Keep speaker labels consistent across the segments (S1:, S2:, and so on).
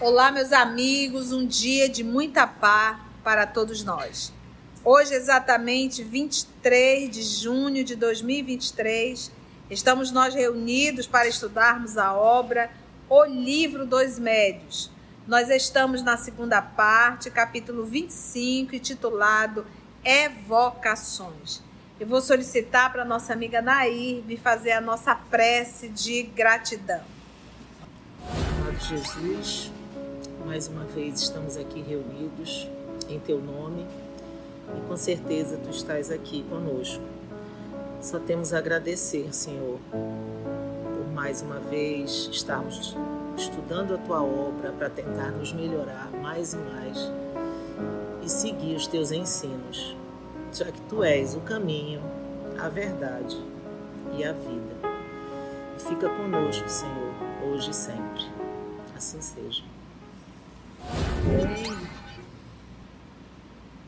S1: Olá, meus amigos, um dia de muita paz para todos nós. Hoje, exatamente 23 de junho de 2023, estamos nós reunidos para estudarmos a obra O Livro dos Médios. Nós estamos na segunda parte, capítulo 25, intitulado Evocações. Eu vou solicitar para nossa amiga Nair me fazer a nossa prece de gratidão.
S2: Jesus, mais uma vez estamos aqui reunidos em Teu nome e com certeza Tu estás aqui conosco. Só temos a agradecer, Senhor, por mais uma vez estarmos estudando a Tua obra para tentar nos melhorar mais e mais e seguir os Teus ensinos, já que Tu és o caminho, a verdade e a vida. Fica conosco, Senhor, hoje e sempre. Assim seja.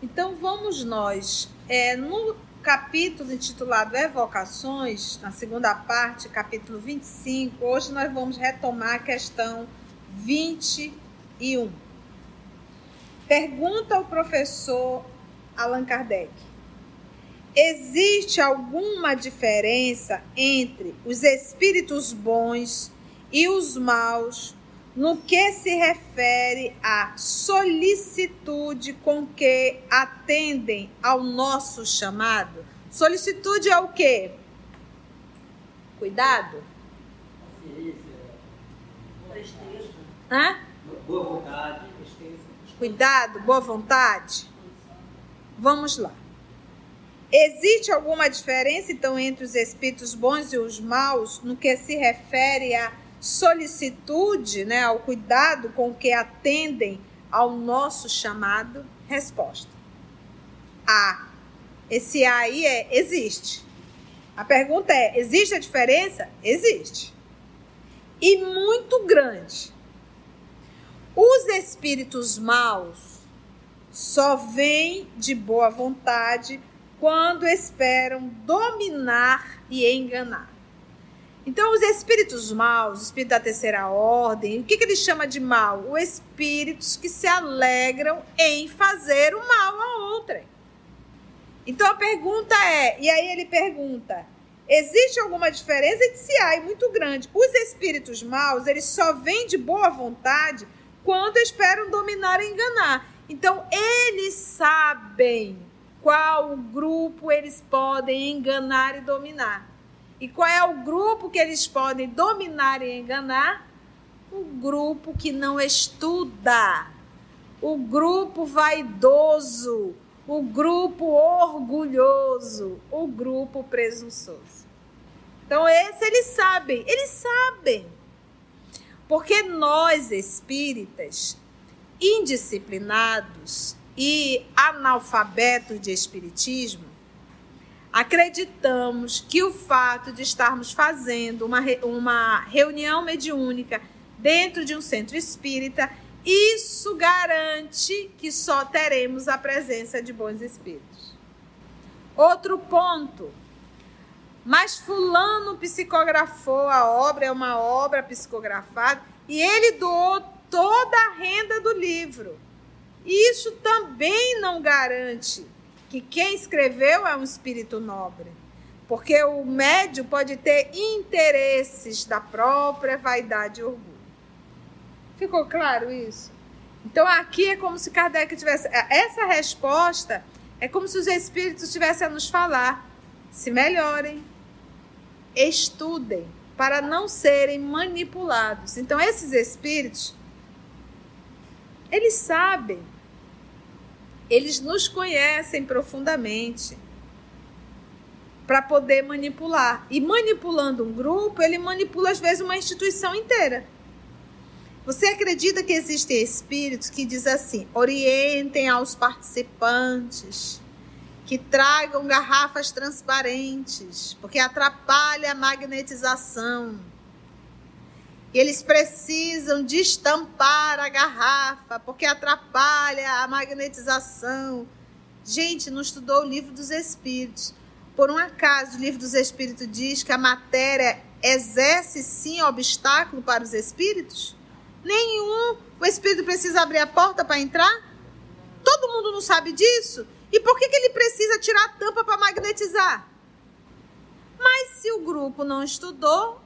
S1: Então vamos nós. É, no capítulo intitulado Evocações, na segunda parte, capítulo 25, hoje nós vamos retomar a questão 21. Pergunta o professor Allan Kardec: Existe alguma diferença entre os espíritos bons e os maus no que se refere à solicitude com que atendem ao nosso chamado. Solicitude é o quê? Cuidado? Hã?
S3: Boa vontade.
S1: Cuidado, boa vontade? Vamos lá. Existe alguma diferença, então, entre os espíritos bons e os maus no que se refere a solicitude, né, ao cuidado com que atendem ao nosso chamado? Resposta: A. Esse A aí é existe. A pergunta é: existe a diferença? Existe. E muito grande. Os espíritos maus só vêm de boa vontade quando esperam dominar e enganar. Então, os espíritos maus, o espírito da terceira ordem, o que, que ele chama de mal? Os espíritos que se alegram em fazer o mal a outrem. Então, a pergunta é, e aí ele pergunta, existe alguma diferença entre si há e muito grande? Os espíritos maus, eles só vêm de boa vontade quando esperam dominar e enganar. Então, eles sabem qual grupo eles podem enganar e dominar. E qual é o grupo que eles podem dominar e enganar? O grupo que não estuda, o grupo vaidoso, o grupo orgulhoso, o grupo presunçoso. Então, esse eles sabem, eles sabem. Porque nós espíritas, indisciplinados e analfabetos de espiritismo, acreditamos que o fato de estarmos fazendo uma, uma reunião mediúnica dentro de um centro espírita, isso garante que só teremos a presença de bons espíritos. Outro ponto. Mas Fulano psicografou a obra, é uma obra psicografada, e ele doou toda a renda do livro. Isso também não garante que quem escreveu é um espírito nobre. Porque o médio pode ter interesses da própria vaidade e orgulho. Ficou claro isso? Então aqui é como se Kardec tivesse. Essa resposta é como se os espíritos tivessem a nos falar: se melhorem, estudem, para não serem manipulados. Então esses espíritos, eles sabem eles nos conhecem profundamente para poder manipular. E manipulando um grupo, ele manipula às vezes uma instituição inteira. Você acredita que existem espíritos que diz assim: orientem aos participantes que tragam garrafas transparentes, porque atrapalha a magnetização e eles precisam destampar a garrafa porque atrapalha a magnetização. Gente, não estudou o livro dos Espíritos. Por um acaso, o livro dos Espíritos diz que a matéria exerce sim obstáculo para os espíritos? Nenhum. o espírito precisa abrir a porta para entrar? Todo mundo não sabe disso? E por que, que ele precisa tirar a tampa para magnetizar? Mas se o grupo não estudou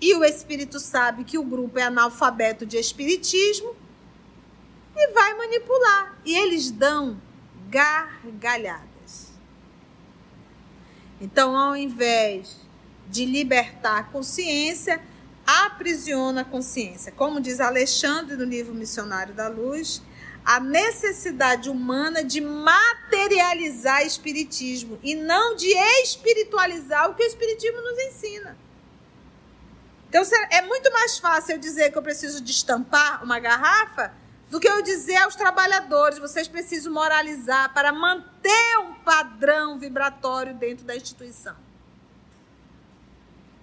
S1: e o espírito sabe que o grupo é analfabeto de espiritismo, e vai manipular. E eles dão gargalhadas. Então, ao invés de libertar a consciência, aprisiona a consciência. Como diz Alexandre no livro Missionário da Luz, a necessidade humana de materializar espiritismo e não de espiritualizar o que o espiritismo nos ensina. Então é muito mais fácil eu dizer que eu preciso destampar uma garrafa do que eu dizer aos trabalhadores, vocês precisam moralizar para manter um padrão vibratório dentro da instituição.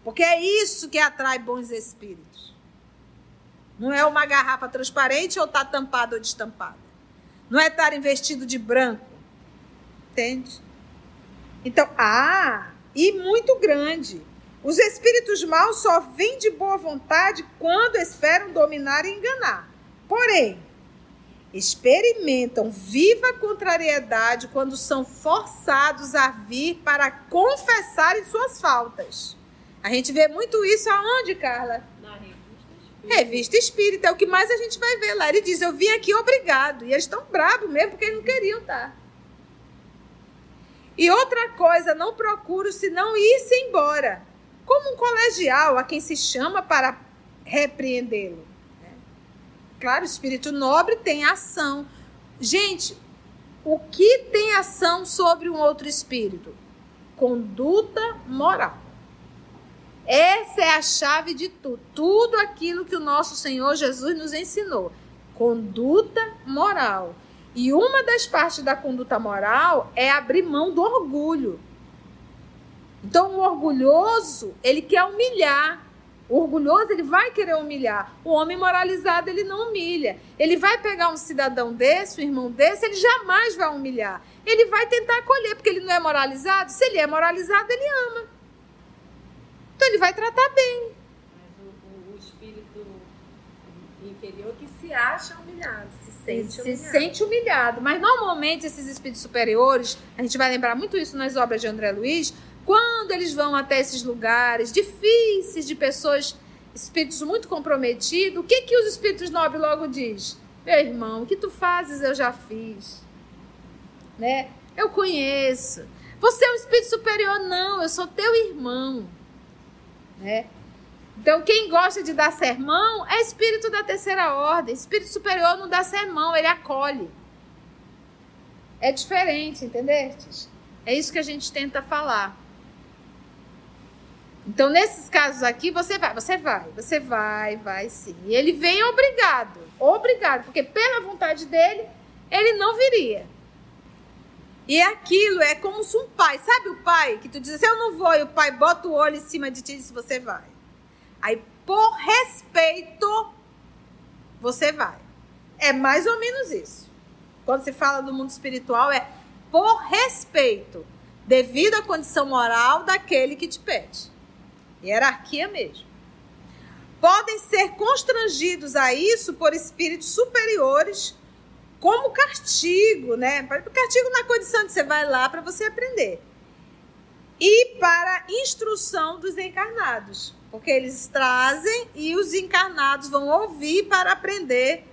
S1: Porque é isso que atrai bons espíritos. Não é uma garrafa transparente ou tá tampada ou destampada. Não é estar investido de branco. Entende? Então, ah, e muito grande. Os espíritos maus só vêm de boa vontade quando esperam dominar e enganar. Porém, experimentam viva contrariedade quando são forçados a vir para confessarem suas faltas. A gente vê muito isso aonde, Carla?
S3: Na revista espírita.
S1: Revista espírita, é o que mais a gente vai ver lá. Ele diz: Eu vim aqui obrigado. E eles estão bravos mesmo, porque eles não queriam estar. Tá? E outra coisa, não procuro se não ir-se embora, como um colegial a quem se chama para repreendê-lo. Né? Claro, o espírito nobre tem ação. Gente, o que tem ação sobre um outro espírito? Conduta moral. Essa é a chave de tudo. Tudo aquilo que o nosso Senhor Jesus nos ensinou. Conduta moral. E uma das partes da conduta moral é abrir mão do orgulho. Então, o orgulhoso, ele quer humilhar. O orgulhoso, ele vai querer humilhar. O homem moralizado, ele não humilha. Ele vai pegar um cidadão desse, um irmão desse, ele jamais vai humilhar. Ele vai tentar acolher, porque ele não é moralizado. Se ele é moralizado, ele ama. Então ele vai tratar bem.
S3: Mas o, o, espírito inferior que se acha humilhado, sente
S1: se
S3: humilhado.
S1: sente humilhado. Mas normalmente esses espíritos superiores, a gente vai lembrar muito isso nas obras de André Luiz, quando eles vão até esses lugares difíceis de pessoas, espíritos muito comprometidos, o que que os espíritos nobres logo diz? Meu irmão, o que tu fazes eu já fiz. Né? Eu conheço. Você é um espírito superior? Não, eu sou teu irmão. Né? Então, quem gosta de dar sermão é espírito da terceira ordem. Espírito superior não dá sermão, ele acolhe. É diferente, entendeste? É isso que a gente tenta falar. Então, nesses casos aqui, você vai, você vai, você vai, vai sim. E ele vem obrigado, obrigado, porque pela vontade dele, ele não viria. E aquilo é como se um pai, sabe o pai que tu diz assim, eu não vou, e o pai bota o olho em cima de ti e diz, você vai. Aí, por respeito, você vai. É mais ou menos isso. Quando se fala do mundo espiritual, é por respeito, devido à condição moral daquele que te pede. Hierarquia mesmo. Podem ser constrangidos a isso por espíritos superiores como castigo, né? Castigo na condição de você vai lá para você aprender. E para instrução dos encarnados, porque eles trazem e os encarnados vão ouvir para aprender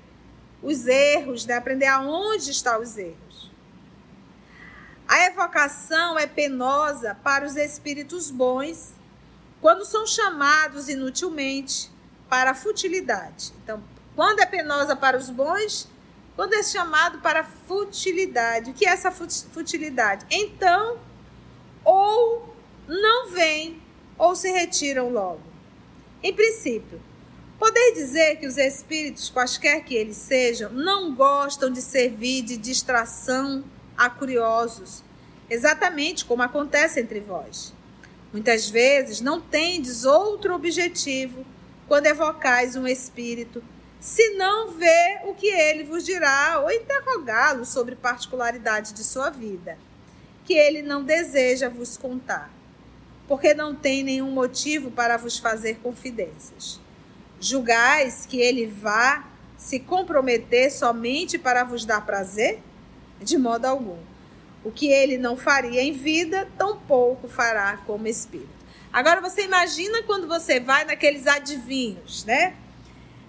S1: os erros, né? aprender aonde estão os erros. A evocação é penosa para os espíritos bons quando são chamados inutilmente para a futilidade. Então, quando é penosa para os bons, quando é chamado para futilidade. O que é essa futilidade? Então, ou não vêm, ou se retiram logo. Em princípio, poder dizer que os espíritos, quaisquer que eles sejam, não gostam de servir de distração a curiosos, exatamente como acontece entre vós. Muitas vezes não tendes outro objetivo quando evocais um espírito se não vê o que ele vos dirá ou interrogá-lo sobre particularidade de sua vida, que ele não deseja vos contar, porque não tem nenhum motivo para vos fazer confidências. Julgais que ele vá se comprometer somente para vos dar prazer? De modo algum. O que ele não faria em vida, tampouco fará como espírito. Agora você imagina quando você vai naqueles adivinhos, né?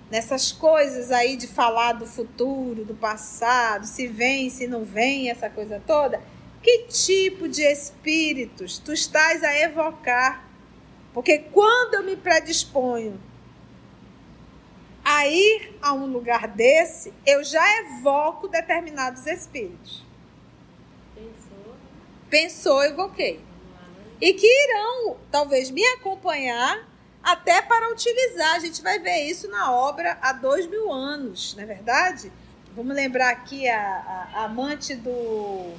S1: Nessas coisas aí de falar do futuro, do passado, se vem, se não vem, essa coisa toda. Que tipo de espíritos tu estás a evocar? Porque quando eu me predisponho a ir a um lugar desse, eu já evoco determinados espíritos.
S3: Pensou?
S1: Pensou, evoquei. E que irão, talvez, me acompanhar até para utilizar. A gente vai ver isso na obra há dois mil anos, não é verdade? Vamos lembrar aqui a, a, a amante do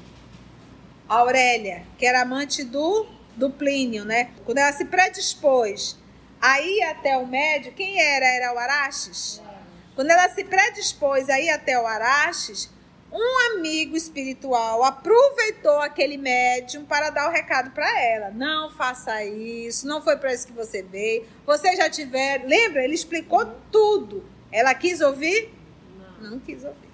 S1: Aurélia, que era amante do, do Plínio, né? Quando ela se predispôs a ir até o médio, quem era? Era o Araxes? Quando ela se predispôs a ir até o Araxes, um amigo espiritual aproveitou aquele médium para dar o recado para ela. Não faça isso, não foi para isso que você veio. Você já tiver. Lembra? Ele explicou tudo. Ela quis ouvir? Não, não quis ouvir.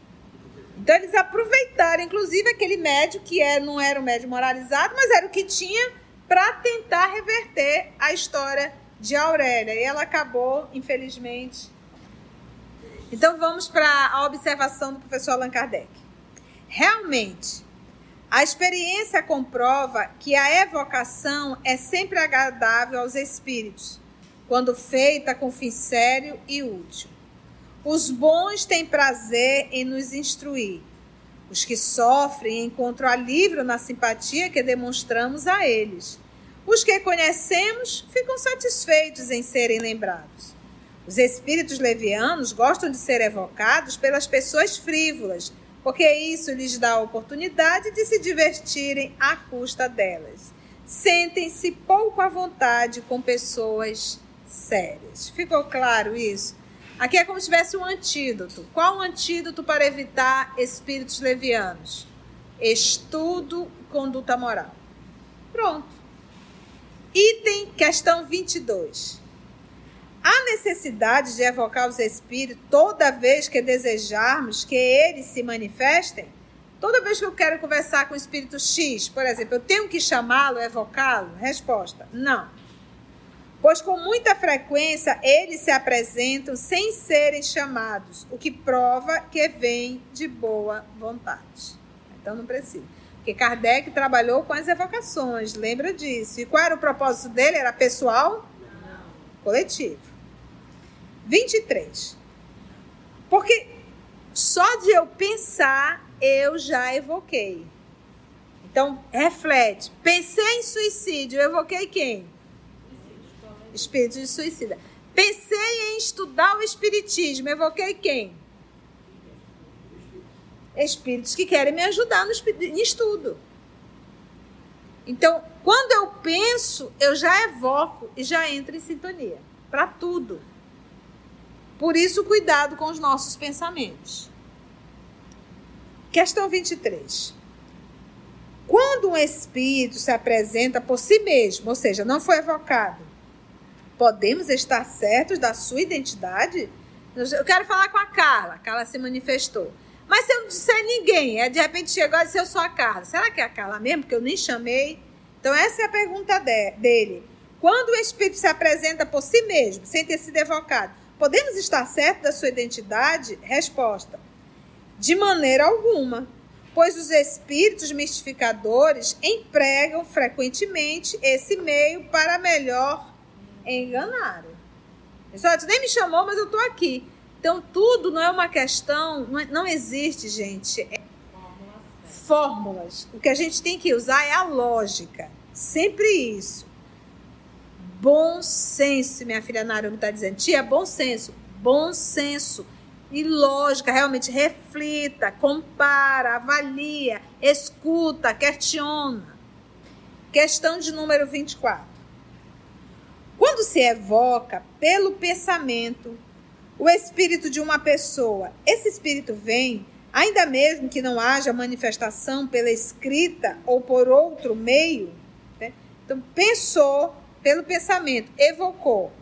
S1: Então eles aproveitaram, inclusive, aquele médium que é, não era um médium moralizado, mas era o que tinha para tentar reverter a história de Aurélia. E ela acabou, infelizmente. Então vamos para a observação do professor Allan Kardec. Realmente, a experiência comprova que a evocação é sempre agradável aos espíritos, quando feita com fim sério e útil. Os bons têm prazer em nos instruir. Os que sofrem encontram alívio na simpatia que demonstramos a eles. Os que conhecemos ficam satisfeitos em serem lembrados. Os espíritos levianos gostam de ser evocados pelas pessoas frívolas, porque isso lhes dá a oportunidade de se divertirem à custa delas. Sentem-se pouco à vontade com pessoas sérias. Ficou claro isso? Aqui é como se tivesse um antídoto. Qual o antídoto para evitar espíritos levianos? Estudo e conduta moral. Pronto. Item questão 22. Há necessidade de evocar os espíritos toda vez que desejarmos que eles se manifestem? Toda vez que eu quero conversar com o espírito X, por exemplo, eu tenho que chamá-lo, evocá-lo? Resposta: não. Pois com muita frequência eles se apresentam sem serem chamados, o que prova que vem de boa vontade. Então não precisa. Porque Kardec trabalhou com as evocações, lembra disso. E qual era o propósito dele? Era pessoal? Não. Coletivo. 23. Porque só de eu pensar, eu já evoquei. Então, reflete. Pensei em suicídio, eu evoquei quem? Espírito de suicida. Pensei em estudar o espiritismo, evoquei quem? Espíritos que querem me ajudar no estudo. Então, quando eu penso, eu já evoco e já entro em sintonia. Para tudo. Por isso, cuidado com os nossos pensamentos. Questão 23. Quando um espírito se apresenta por si mesmo, ou seja, não foi evocado, podemos estar certos da sua identidade? Eu quero falar com a Carla. A Carla se manifestou. Mas se eu não disser ninguém, é de repente chegou e disse eu sou a Carla. Será que é a Carla mesmo? Porque eu nem chamei. Então, essa é a pergunta de, dele. Quando o espírito se apresenta por si mesmo, sem ter sido evocado, Podemos estar certos da sua identidade? Resposta: De maneira alguma, pois os espíritos mistificadores empregam frequentemente esse meio para melhor enganar. Pessoal, tu nem me chamou, mas eu estou aqui. Então, tudo não é uma questão, não, é, não existe, gente. É fórmulas. O que a gente tem que usar é a lógica. Sempre isso. Bom senso, minha filha Narumi está dizendo. Tia, bom senso. Bom senso. E lógica, realmente reflita, compara, avalia, escuta, questiona. Questão de número 24. Quando se evoca pelo pensamento o espírito de uma pessoa, esse espírito vem, ainda mesmo que não haja manifestação pela escrita ou por outro meio. Né? Então, pensou, pelo pensamento, evocou.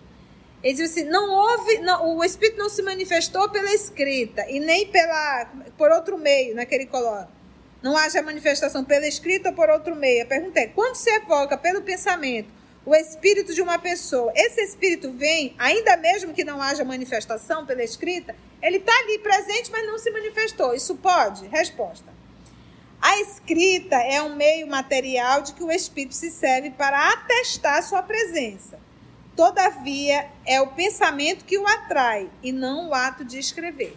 S1: Ele diz assim: não houve, não, o Espírito não se manifestou pela escrita e nem pela por outro meio, né, que coloca. Não haja manifestação pela escrita ou por outro meio. A pergunta é: quando se evoca pelo pensamento o espírito de uma pessoa, esse espírito vem, ainda mesmo que não haja manifestação pela escrita, ele está ali presente, mas não se manifestou. Isso pode? Resposta. A escrita é um meio material de que o espírito se serve para atestar sua presença. Todavia, é o pensamento que o atrai e não o ato de escrever.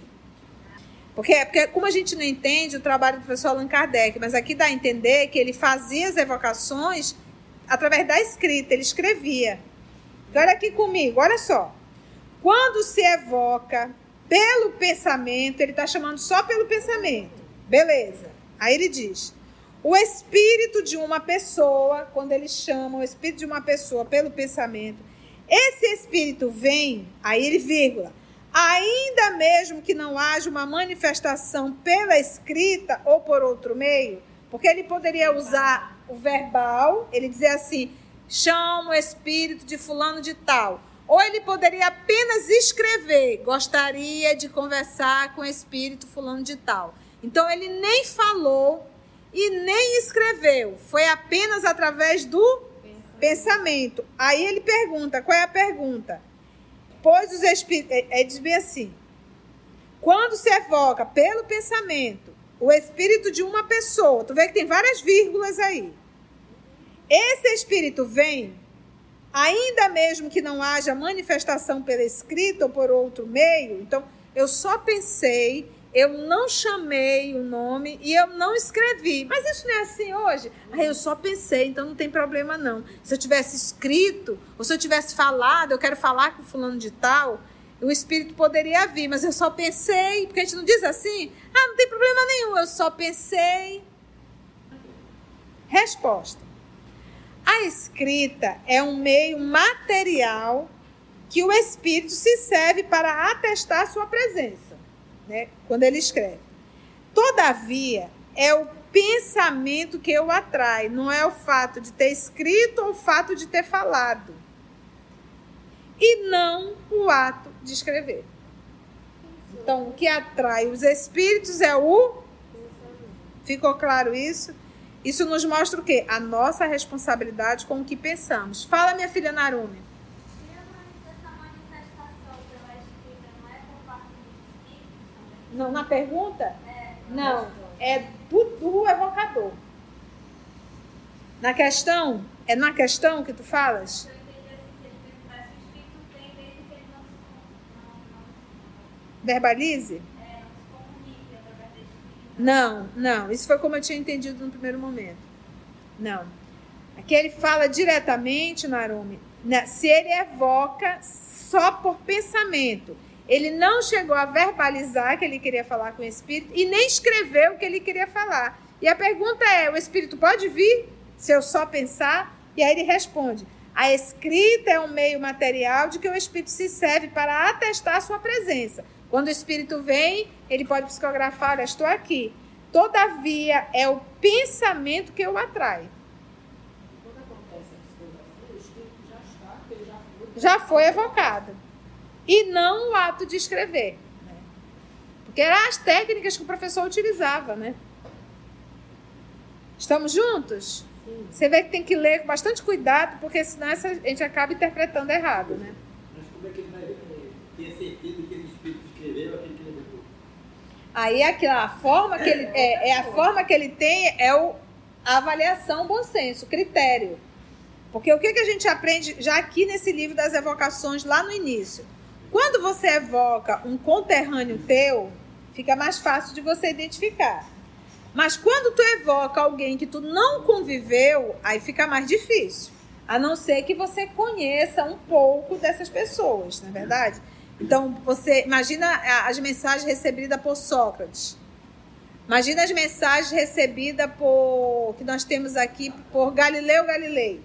S1: Porque, porque como a gente não entende o trabalho do professor Allan Kardec, mas aqui dá a entender que ele fazia as evocações através da escrita, ele escrevia. Então, olha aqui comigo, olha só. Quando se evoca pelo pensamento, ele está chamando só pelo pensamento. Beleza. Aí ele diz: o espírito de uma pessoa, quando ele chama o espírito de uma pessoa pelo pensamento, esse espírito vem, aí ele vírgula, ainda mesmo que não haja uma manifestação pela escrita ou por outro meio, porque ele poderia usar o verbal, ele dizer assim, chama o espírito de fulano de tal. Ou ele poderia apenas escrever, gostaria de conversar com o espírito fulano de tal. Então ele nem falou e nem escreveu, foi apenas através do pensamento. Aí ele pergunta: qual é a pergunta? Pois os espíritos. É, é, diz bem assim: quando se evoca pelo pensamento o espírito de uma pessoa, tu vê que tem várias vírgulas aí. Esse espírito vem, ainda mesmo que não haja manifestação pela escrita ou por outro meio. Então, eu só pensei eu não chamei o nome e eu não escrevi. Mas isso não é assim hoje? Aí eu só pensei, então não tem problema não. Se eu tivesse escrito, ou se eu tivesse falado, eu quero falar com fulano de tal, o espírito poderia vir, mas eu só pensei, porque a gente não diz assim? Ah, não tem problema nenhum, eu só pensei. Resposta. A escrita é um meio material que o espírito se serve para atestar sua presença né? quando ele escreve. Todavia, é o pensamento que o atrai, não é o fato de ter escrito ou o fato de ter falado. E não o ato de escrever. Então, o que atrai os espíritos é o. Ficou claro isso? Isso nos mostra o quê? A nossa responsabilidade com o que pensamos. Fala, minha filha Narumi. Não, na pergunta? É, não, é do, do evocador. Na questão? É na questão que tu falas? Verbalize? Não, não. Isso foi como eu tinha entendido no primeiro momento. Não. Aqui ele fala diretamente, Narumi, né, se ele evoca só por pensamento. Ele não chegou a verbalizar que ele queria falar com o Espírito e nem escreveu o que ele queria falar. E a pergunta é: o Espírito pode vir se eu só pensar? E aí ele responde: a escrita é um meio material de que o Espírito se serve para atestar sua presença. Quando o Espírito vem, ele pode psicografar: olha, estou aqui. Todavia, é o pensamento que o atrai. Quando acontece a psicografia, o Espírito já está, já foi, já foi evocado e não o ato de escrever. Né? Porque eram as técnicas que o professor utilizava, né? Estamos juntos? Sim. Você vê que tem que ler com bastante cuidado, porque senão a gente acaba interpretando errado, né?
S4: Mas como é que ele vai ter certeza que esse espírito escreveu aquele que ele levou?
S1: Aí aquela a forma que ele é, é a forma que ele tem é o, a avaliação bom senso, critério. Porque o que, que a gente aprende já aqui nesse livro das evocações lá no início? Quando você evoca um conterrâneo teu, fica mais fácil de você identificar. Mas quando tu evoca alguém que tu não conviveu, aí fica mais difícil. A não ser que você conheça um pouco dessas pessoas, não é verdade? Então, você imagina as mensagens recebidas por Sócrates. Imagina as mensagens recebidas por que nós temos aqui por Galileu Galilei.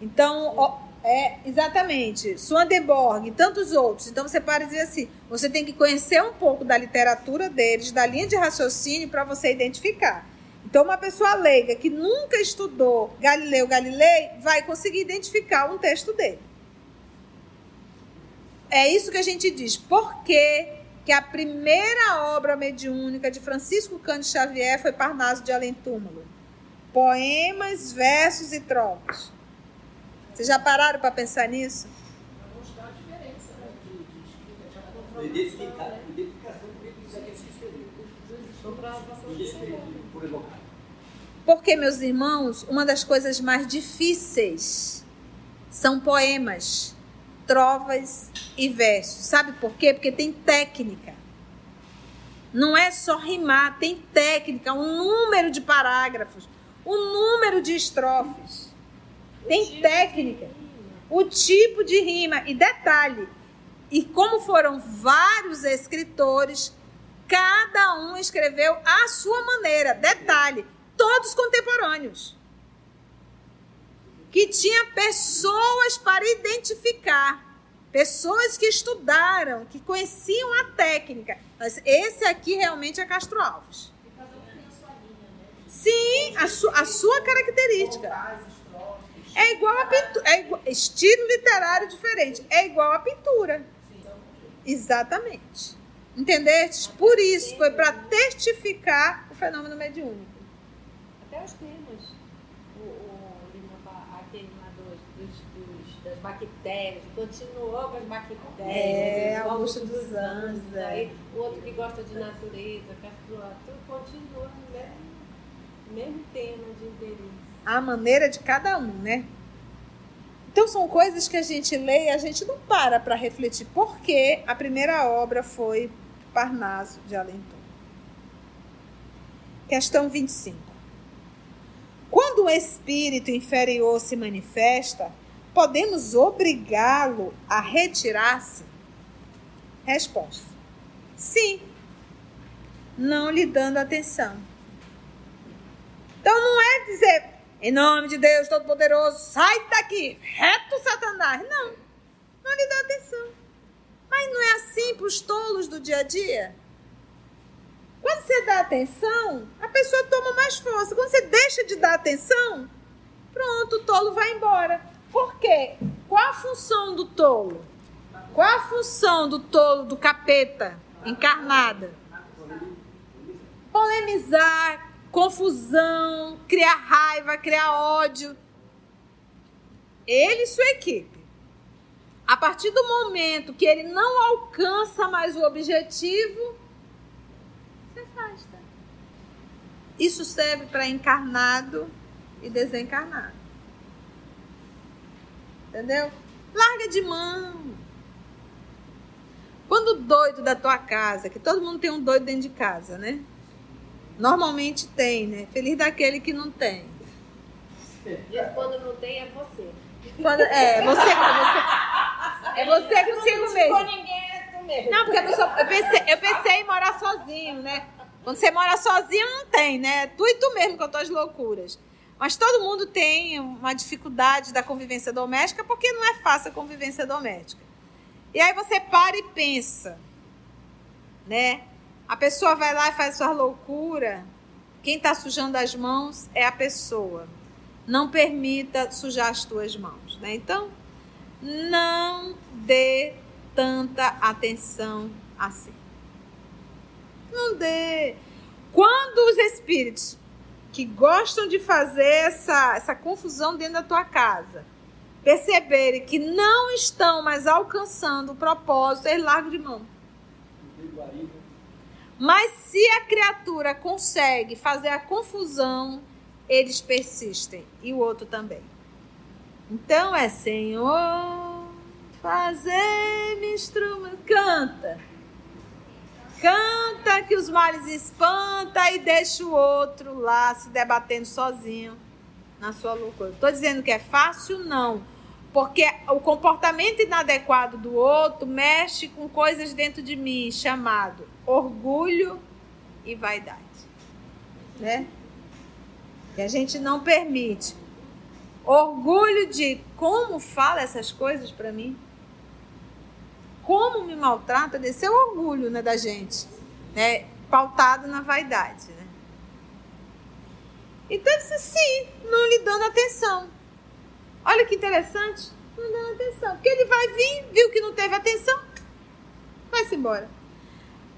S1: Então, é, exatamente. Swandenborg e tantos outros. Então você para dizer assim: você tem que conhecer um pouco da literatura deles, da linha de raciocínio, para você identificar. Então, uma pessoa leiga que nunca estudou Galileu Galilei vai conseguir identificar um texto dele. É isso que a gente diz. Por que, que a primeira obra mediúnica de Francisco Cândido Xavier foi Parnaso de Além Túmulo? Poemas, versos e trovas. Vocês já pararam para pensar nisso? Porque, meus irmãos, uma das coisas mais difíceis são poemas, trovas e versos. Sabe por quê? Porque tem técnica. Não é só rimar, tem técnica, um número de parágrafos, um número de estrofes. Tem técnica, o tipo de rima. E detalhe, e como foram vários escritores, cada um escreveu à sua maneira. Detalhe, todos contemporâneos. Que tinha pessoas para identificar, pessoas que estudaram, que conheciam a técnica. Mas esse aqui realmente é Castro Alves. Sim, a, su- a sua característica. É igual a pintura, é igual- estilo literário diferente, é igual a pintura. Exatamente. Entendeste? Por isso, foi para testificar o fenômeno mediúnico.
S3: Até os temas. O, o aquele dos, dos, das bactérias, continuou com as bactérias.
S1: É, Augusto dos Anjos, é.
S3: Aí, o outro que gosta de natureza, Alves, tudo continua no mesmo, mesmo tema de interesse.
S1: A maneira de cada um, né? Então são coisas que a gente lê e a gente não para para refletir por que a primeira obra foi Parnaso de Túmulo. Questão 25. Quando o espírito inferior se manifesta, podemos obrigá-lo a retirar-se? Resposta: Sim, não lhe dando atenção. Então não é dizer, em nome de Deus Todo-Poderoso, sai daqui, reto Satanás. Não, não lhe dá atenção. Mas não é assim para os tolos do dia a dia? Quando você dá atenção, a pessoa toma mais força. Quando você deixa de dar atenção, pronto, o tolo vai embora. Por quê? Qual a função do tolo? Qual a função do tolo, do capeta encarnada? Polemizar, confusão, criar raiva, criar ódio. Ele e sua equipe. A partir do momento que ele não alcança mais o objetivo, se afasta. Isso serve para encarnado e desencarnado. Entendeu? Larga de mão. Quando o doido da tua casa, que todo mundo tem um doido dentro de casa, né? Normalmente tem, né? Feliz daquele que não tem.
S3: Diz quando não tem é você.
S1: Quando, é, você, você. É você consigo mesmo.
S3: ninguém é tu mesmo.
S1: Não, porque a pessoa, eu, pensei, eu pensei em morar sozinho, né? Quando você mora sozinho, não tem, né? Tu e tu mesmo com as tuas loucuras. Mas todo mundo tem uma dificuldade da convivência doméstica, porque não é fácil a convivência doméstica. E aí você para e pensa, né? A pessoa vai lá e faz sua loucura. Quem está sujando as mãos é a pessoa. Não permita sujar as tuas mãos, né? Então, não dê tanta atenção assim. Não dê. Quando os espíritos que gostam de fazer essa, essa confusão dentro da tua casa perceberem que não estão mais alcançando o propósito, eles largam de mão. Mas se a criatura consegue fazer a confusão, eles persistem. E o outro também. Então é Senhor, fazer-me instrumento. Canta. Canta que os males espanta e deixa o outro lá se debatendo sozinho na sua loucura. Estou dizendo que é fácil? Não. Porque o comportamento inadequado do outro mexe com coisas dentro de mim, chamado orgulho e vaidade. Né? E a gente não permite. Orgulho de como fala essas coisas para mim? Como me maltrata? Desse é o orgulho né, da gente, né? pautado na vaidade. Né? Então, sim, não lhe dando atenção. Olha que interessante. Não dando atenção. Porque ele vai vir, viu que não teve atenção, vai-se embora.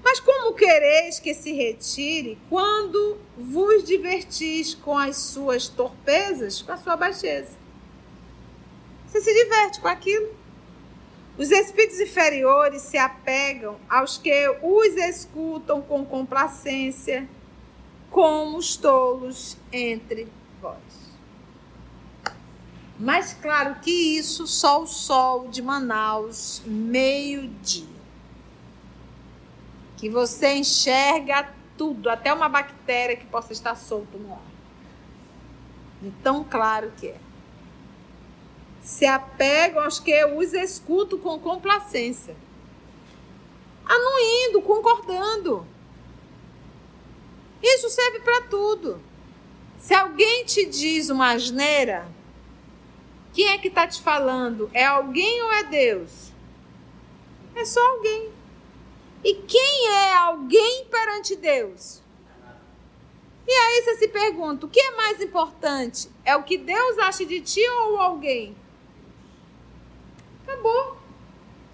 S1: Mas como quereis que se retire quando vos divertis com as suas torpezas, com a sua baixeza? Você se diverte com aquilo. Os espíritos inferiores se apegam aos que os escutam com complacência, como os tolos entre vós. Mas claro que isso só o sol de Manaus, meio-dia. Que você enxerga tudo, até uma bactéria que possa estar solta no ar. De tão claro que é se apegam aos que os escutam com complacência. Anuindo, concordando. Isso serve para tudo. Se alguém te diz uma asneira, quem é que está te falando? É alguém ou é Deus? É só alguém. E quem é alguém perante Deus? E aí você se pergunta: o que é mais importante? É o que Deus acha de ti ou alguém? Acabou.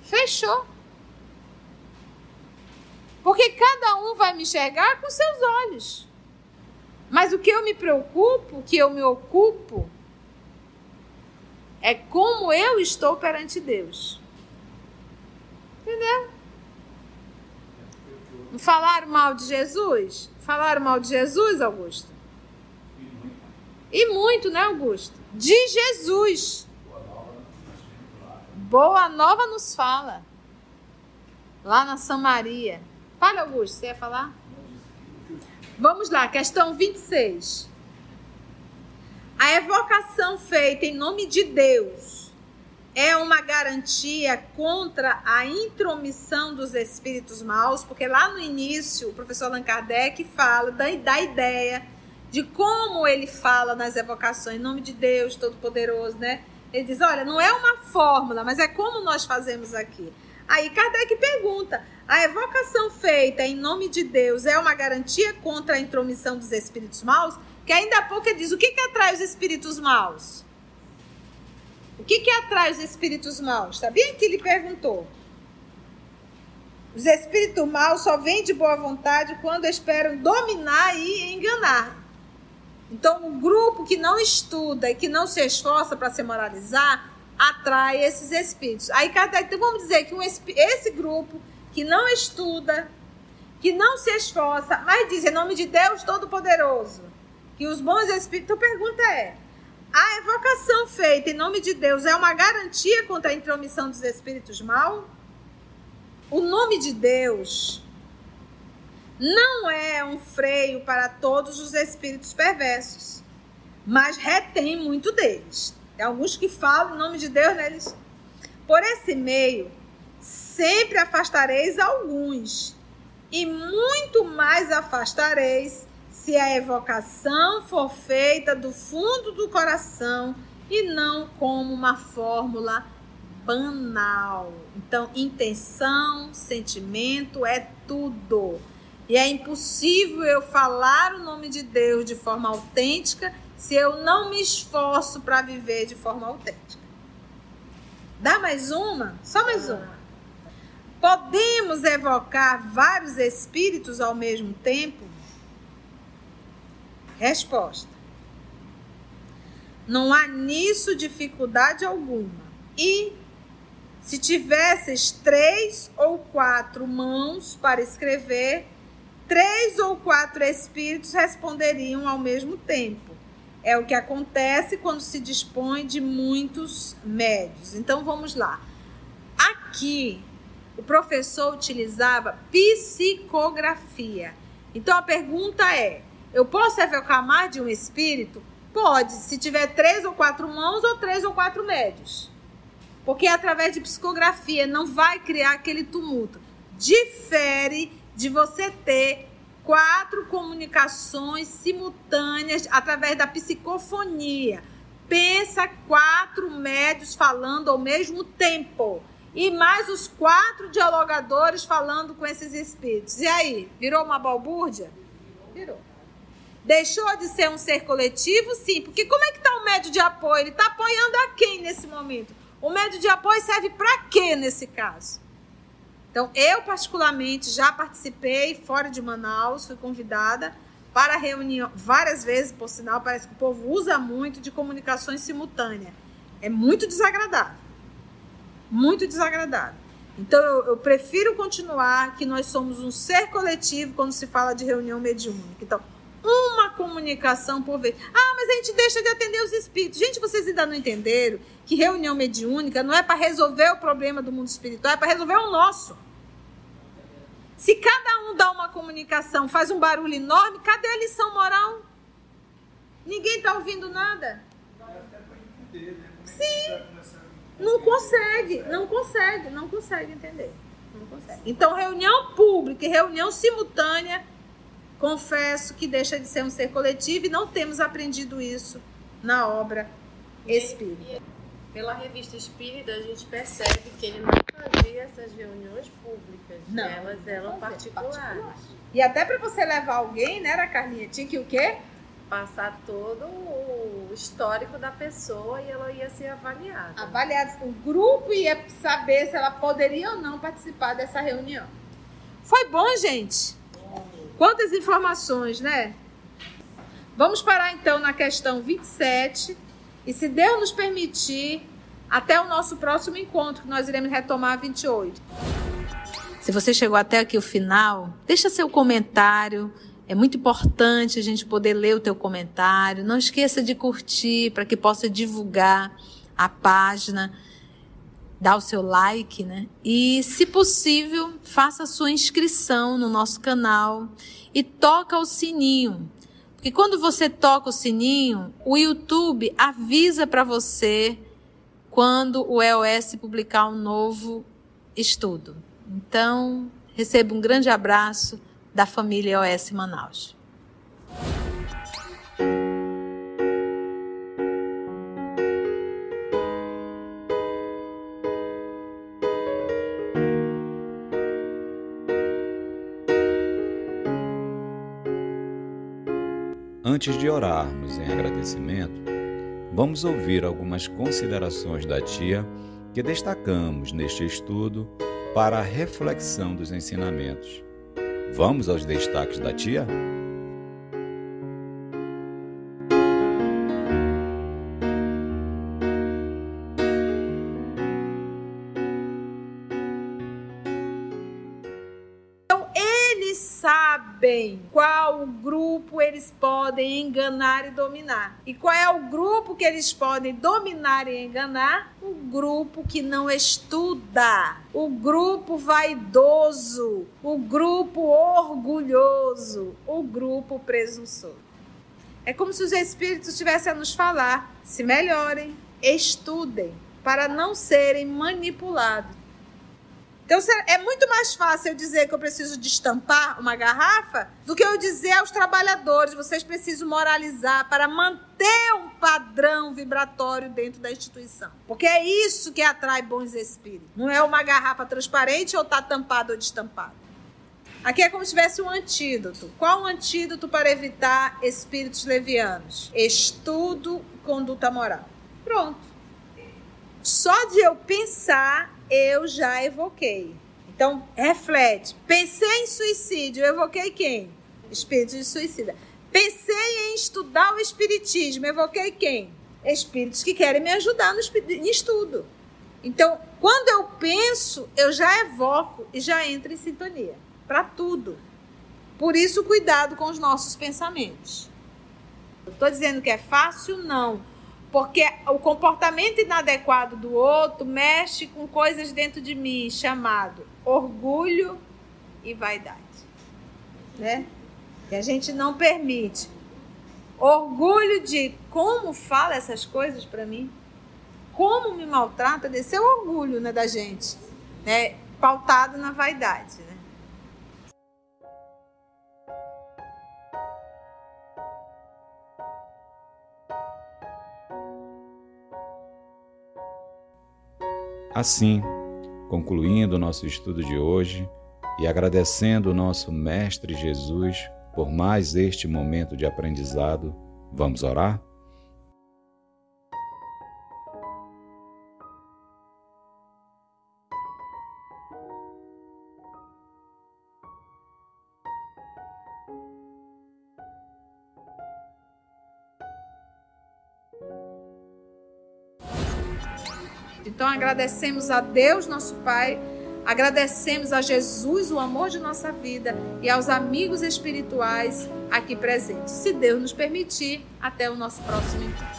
S1: Fechou. Porque cada um vai me enxergar com seus olhos. Mas o que eu me preocupo, o que eu me ocupo, é como eu estou perante Deus. Entendeu? Falaram mal de Jesus? Falaram mal de Jesus, Augusto? E muito, né, Augusto? De Jesus. Boa Nova nos fala. Lá na Samaria. Fala, Augusto, você ia falar? Vamos lá, questão 26. A evocação feita em nome de Deus é uma garantia contra a intromissão dos espíritos maus, porque lá no início o professor Allan Kardec fala da, da ideia de como ele fala nas evocações em nome de Deus Todo-Poderoso, né? Ele diz: olha, não é uma fórmula, mas é como nós fazemos aqui. Aí Kardec pergunta: a evocação feita em nome de Deus é uma garantia contra a intromissão dos espíritos maus? Que ainda há pouco ele diz: o que, que atrai os espíritos maus? O que, que atrai os espíritos maus? Sabia que ele perguntou? Os espíritos maus só vêm de boa vontade quando esperam dominar e enganar. Então, o grupo que não estuda e que não se esforça para se moralizar atrai esses espíritos. Aí, então, vamos dizer que um, esse grupo que não estuda, que não se esforça, mas diz em nome de Deus Todo-Poderoso, que os bons espíritos. Então, a pergunta é: a evocação feita em nome de Deus é uma garantia contra a intromissão dos espíritos mal? O nome de Deus não é um freio para todos os espíritos perversos, mas retém muito deles. Tem alguns que falam em nome de Deus neles. Por esse meio, sempre afastareis alguns, e muito mais afastareis se a evocação for feita do fundo do coração e não como uma fórmula banal. Então, intenção, sentimento é tudo. E é impossível eu falar o nome de Deus de forma autêntica se eu não me esforço para viver de forma autêntica. Dá mais uma? Só mais uma. Podemos evocar vários espíritos ao mesmo tempo? Resposta: Não há nisso dificuldade alguma. E se tivesses três ou quatro mãos para escrever, três ou quatro espíritos responderiam ao mesmo tempo. É o que acontece quando se dispõe de muitos médios. Então vamos lá. Aqui o professor utilizava psicografia. Então a pergunta é: eu posso evocar mais de um espírito? Pode, se tiver três ou quatro mãos ou três ou quatro médios. Porque através de psicografia não vai criar aquele tumulto. Difere de você ter quatro comunicações simultâneas através da psicofonia. Pensa quatro médios falando ao mesmo tempo. E mais os quatro dialogadores falando com esses espíritos. E aí, virou uma balbúrdia? Virou. Deixou de ser um ser coletivo? Sim, porque como é que está o médio de apoio? Ele está apoiando a quem nesse momento? O médio de apoio serve para quê nesse caso? Então, eu particularmente já participei fora de Manaus, fui convidada para reunião várias vezes, por sinal, parece que o povo usa muito de comunicações simultâneas. É muito desagradável. Muito desagradável. Então, eu, eu, prefiro continuar que nós somos um ser coletivo quando se fala de reunião mediúnica. Então, uma comunicação por vez. Ah, mas a gente deixa de atender os espíritos. Gente, vocês ainda não entenderam que reunião mediúnica não é para resolver o problema do mundo espiritual, é para resolver o nosso. Se cada um dá uma comunicação, faz um barulho enorme, cadê a lição moral? Ninguém está ouvindo nada? Sim. Não consegue, não consegue, não consegue entender. Não consegue. Então, reunião pública e reunião simultânea, confesso que deixa de ser um ser coletivo e não temos aprendido isso na obra espírita.
S3: Pela revista Espírita, a gente percebe que ele não fazia essas reuniões públicas, não, elas eram particulares. Particular.
S1: E até para você levar alguém, né, era Carlinha, tinha que o quê?
S3: Passar todo o histórico da pessoa e ela ia ser avaliada.
S1: Avaliada. O grupo ia saber se ela poderia ou não participar dessa reunião. Foi bom, gente? Quantas informações, né? Vamos parar então na questão 27 e se Deus nos permitir, até o nosso próximo encontro, que nós iremos retomar 28. Se você chegou até aqui o final, deixa seu comentário. É muito importante a gente poder ler o teu comentário. Não esqueça de curtir para que possa divulgar a página, dar o seu like, né? E, se possível, faça a sua inscrição no nosso canal e toca o sininho porque quando você toca o sininho, o YouTube avisa para você quando o EOS publicar um novo estudo. Então, receba um grande abraço da família EOS Manaus.
S5: Antes de orarmos em agradecimento, vamos ouvir algumas considerações da tia que destacamos neste estudo para a reflexão dos ensinamentos. Vamos aos destaques da tia?
S1: Grupo eles podem enganar e dominar. E qual é o grupo que eles podem dominar e enganar? O grupo que não estuda, o grupo vaidoso, o grupo orgulhoso, o grupo presunçoso. É como se os espíritos estivessem a nos falar: se melhorem, estudem, para não serem manipulados então é muito mais fácil eu dizer que eu preciso destampar uma garrafa do que eu dizer aos trabalhadores, vocês precisam moralizar para manter um padrão vibratório dentro da instituição. Porque é isso que atrai bons espíritos. Não é uma garrafa transparente ou está tampada ou destampada. Aqui é como se tivesse um antídoto. Qual o antídoto para evitar espíritos levianos? Estudo e conduta moral. Pronto. Só de eu pensar eu já evoquei. Então, reflete. Pensei em suicídio, evoquei quem? Espírito de suicida. Pensei em estudar o espiritismo, evoquei quem? Espíritos que querem me ajudar no estudo. Então, quando eu penso, eu já evoco e já entro em sintonia para tudo. Por isso, cuidado com os nossos pensamentos. Estou dizendo que é fácil? Não porque o comportamento inadequado do outro mexe com coisas dentro de mim chamado orgulho e vaidade, né? Que a gente não permite. Orgulho de como fala essas coisas para mim, como me maltrata, desse é o orgulho, né, da gente, né? Pautado na vaidade, né?
S5: Assim, concluindo o nosso estudo de hoje e agradecendo o nosso Mestre Jesus por mais este momento de aprendizado, vamos orar?
S1: Então agradecemos a Deus, nosso Pai, agradecemos a Jesus, o amor de nossa vida, e aos amigos espirituais aqui presentes. Se Deus nos permitir, até o nosso próximo encontro.